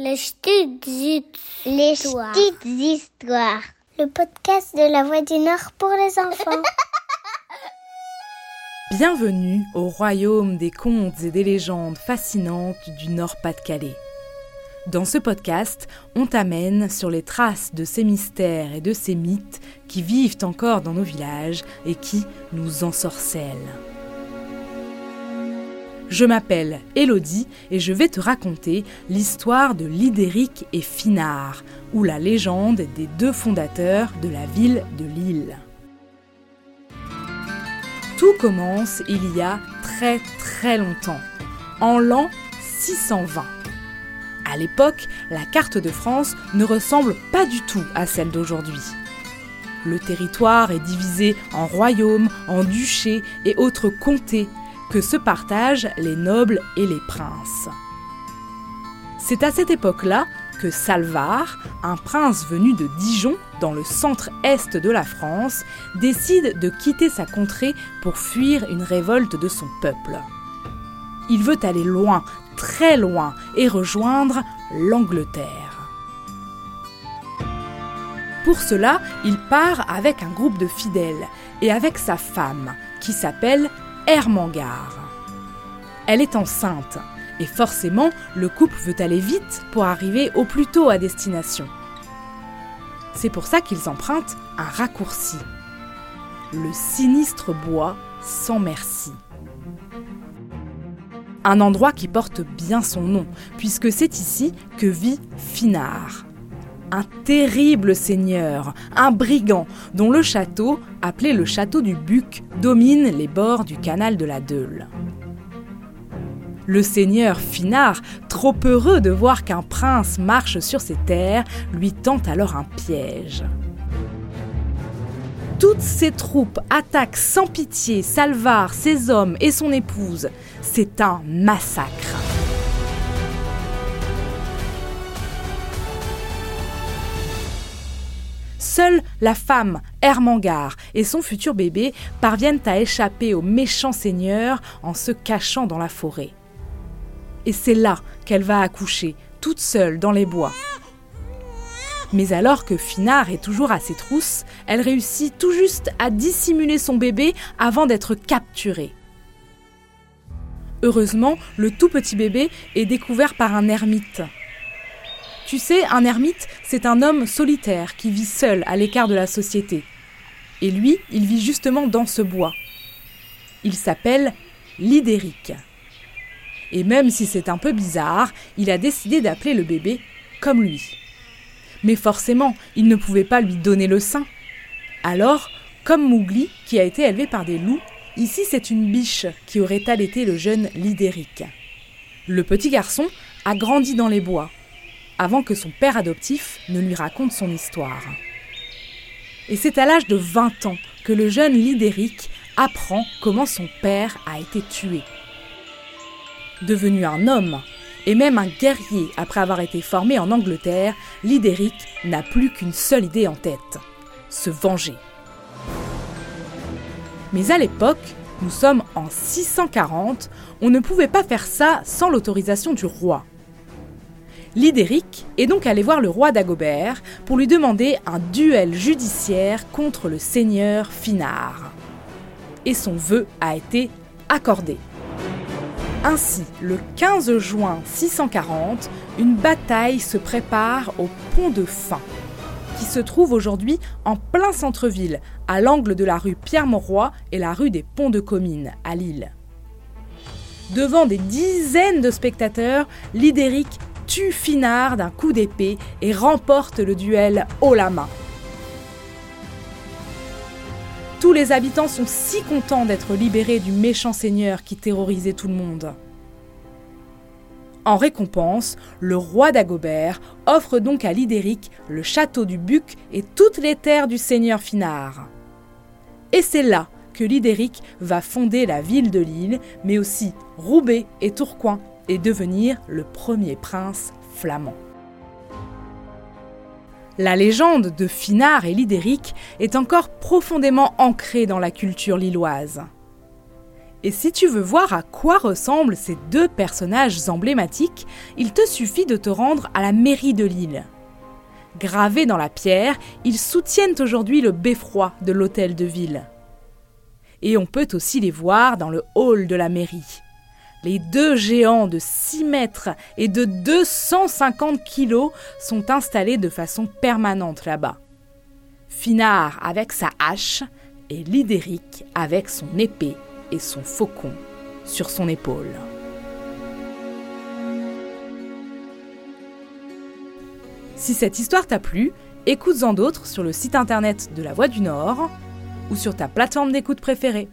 Les petites Les histoires. petites histoires. Le podcast de la Voix du Nord pour les enfants. Bienvenue au royaume des contes et des légendes fascinantes du Nord-Pas-de-Calais. Dans ce podcast, on t'amène sur les traces de ces mystères et de ces mythes qui vivent encore dans nos villages et qui nous ensorcellent. Je m'appelle Elodie et je vais te raconter l'histoire de Lidéric et Finard, ou la légende des deux fondateurs de la ville de Lille. Tout commence il y a très très longtemps, en l'an 620. À l'époque, la carte de France ne ressemble pas du tout à celle d'aujourd'hui. Le territoire est divisé en royaumes, en duchés et autres comtés que se partagent les nobles et les princes. C'est à cette époque-là que Salvar, un prince venu de Dijon, dans le centre-est de la France, décide de quitter sa contrée pour fuir une révolte de son peuple. Il veut aller loin, très loin, et rejoindre l'Angleterre. Pour cela, il part avec un groupe de fidèles et avec sa femme, qui s'appelle Ermengarde. Elle est enceinte, et forcément, le couple veut aller vite pour arriver au plus tôt à destination. C'est pour ça qu'ils empruntent un raccourci. Le sinistre bois sans merci. Un endroit qui porte bien son nom, puisque c'est ici que vit Finard. Un terrible seigneur, un brigand, dont le château, appelé le château du Buc, domine les bords du canal de la Deule. Le seigneur Finard, trop heureux de voir qu'un prince marche sur ses terres, lui tend alors un piège. Toutes ses troupes attaquent sans pitié Salvar, ses hommes et son épouse. C'est un massacre. Seule la femme, Ermengarde, et son futur bébé parviennent à échapper au méchant seigneur en se cachant dans la forêt. Et c'est là qu'elle va accoucher, toute seule dans les bois. Mais alors que Finard est toujours à ses trousses, elle réussit tout juste à dissimuler son bébé avant d'être capturée. Heureusement, le tout petit bébé est découvert par un ermite. Tu sais, un ermite, c'est un homme solitaire qui vit seul à l'écart de la société. Et lui, il vit justement dans ce bois. Il s'appelle Lidéric. Et même si c'est un peu bizarre, il a décidé d'appeler le bébé comme lui. Mais forcément, il ne pouvait pas lui donner le sein. Alors, comme Mougli, qui a été élevé par des loups, ici c'est une biche qui aurait allaité le jeune Lidéric. Le petit garçon a grandi dans les bois, avant que son père adoptif ne lui raconte son histoire. Et c'est à l'âge de 20 ans que le jeune Lidéric apprend comment son père a été tué. Devenu un homme, et même un guerrier après avoir été formé en Angleterre, Lidéric n'a plus qu'une seule idée en tête, se venger. Mais à l'époque, nous sommes en 640, on ne pouvait pas faire ça sans l'autorisation du roi. Lidéric est donc allé voir le roi d'Agobert pour lui demander un duel judiciaire contre le seigneur Finard. Et son vœu a été accordé. Ainsi, le 15 juin 640, une bataille se prépare au pont de Fin, qui se trouve aujourd'hui en plein centre-ville, à l'angle de la rue Pierre-Mauroy et la rue des Ponts de Comines, à Lille. Devant des dizaines de spectateurs, Lidéric tue Finard d'un coup d'épée et remporte le duel haut la. Tous les habitants sont si contents d'être libérés du méchant seigneur qui terrorisait tout le monde. En récompense, le roi d'Agobert offre donc à Lidéric le château du Buc et toutes les terres du seigneur Finard. Et c'est là que Lidéric va fonder la ville de Lille, mais aussi Roubaix et Tourcoing, et devenir le premier prince flamand. La légende de Finard et Lidéric est encore profondément ancrée dans la culture lilloise. Et si tu veux voir à quoi ressemblent ces deux personnages emblématiques, il te suffit de te rendre à la mairie de Lille. Gravés dans la pierre, ils soutiennent aujourd'hui le beffroi de l'hôtel de ville. Et on peut aussi les voir dans le hall de la mairie. Les deux géants de 6 mètres et de 250 kilos sont installés de façon permanente là-bas. Finard avec sa hache et Lidéric avec son épée et son faucon sur son épaule. Si cette histoire t'a plu, écoute-en d'autres sur le site internet de La Voix du Nord ou sur ta plateforme d'écoute préférée.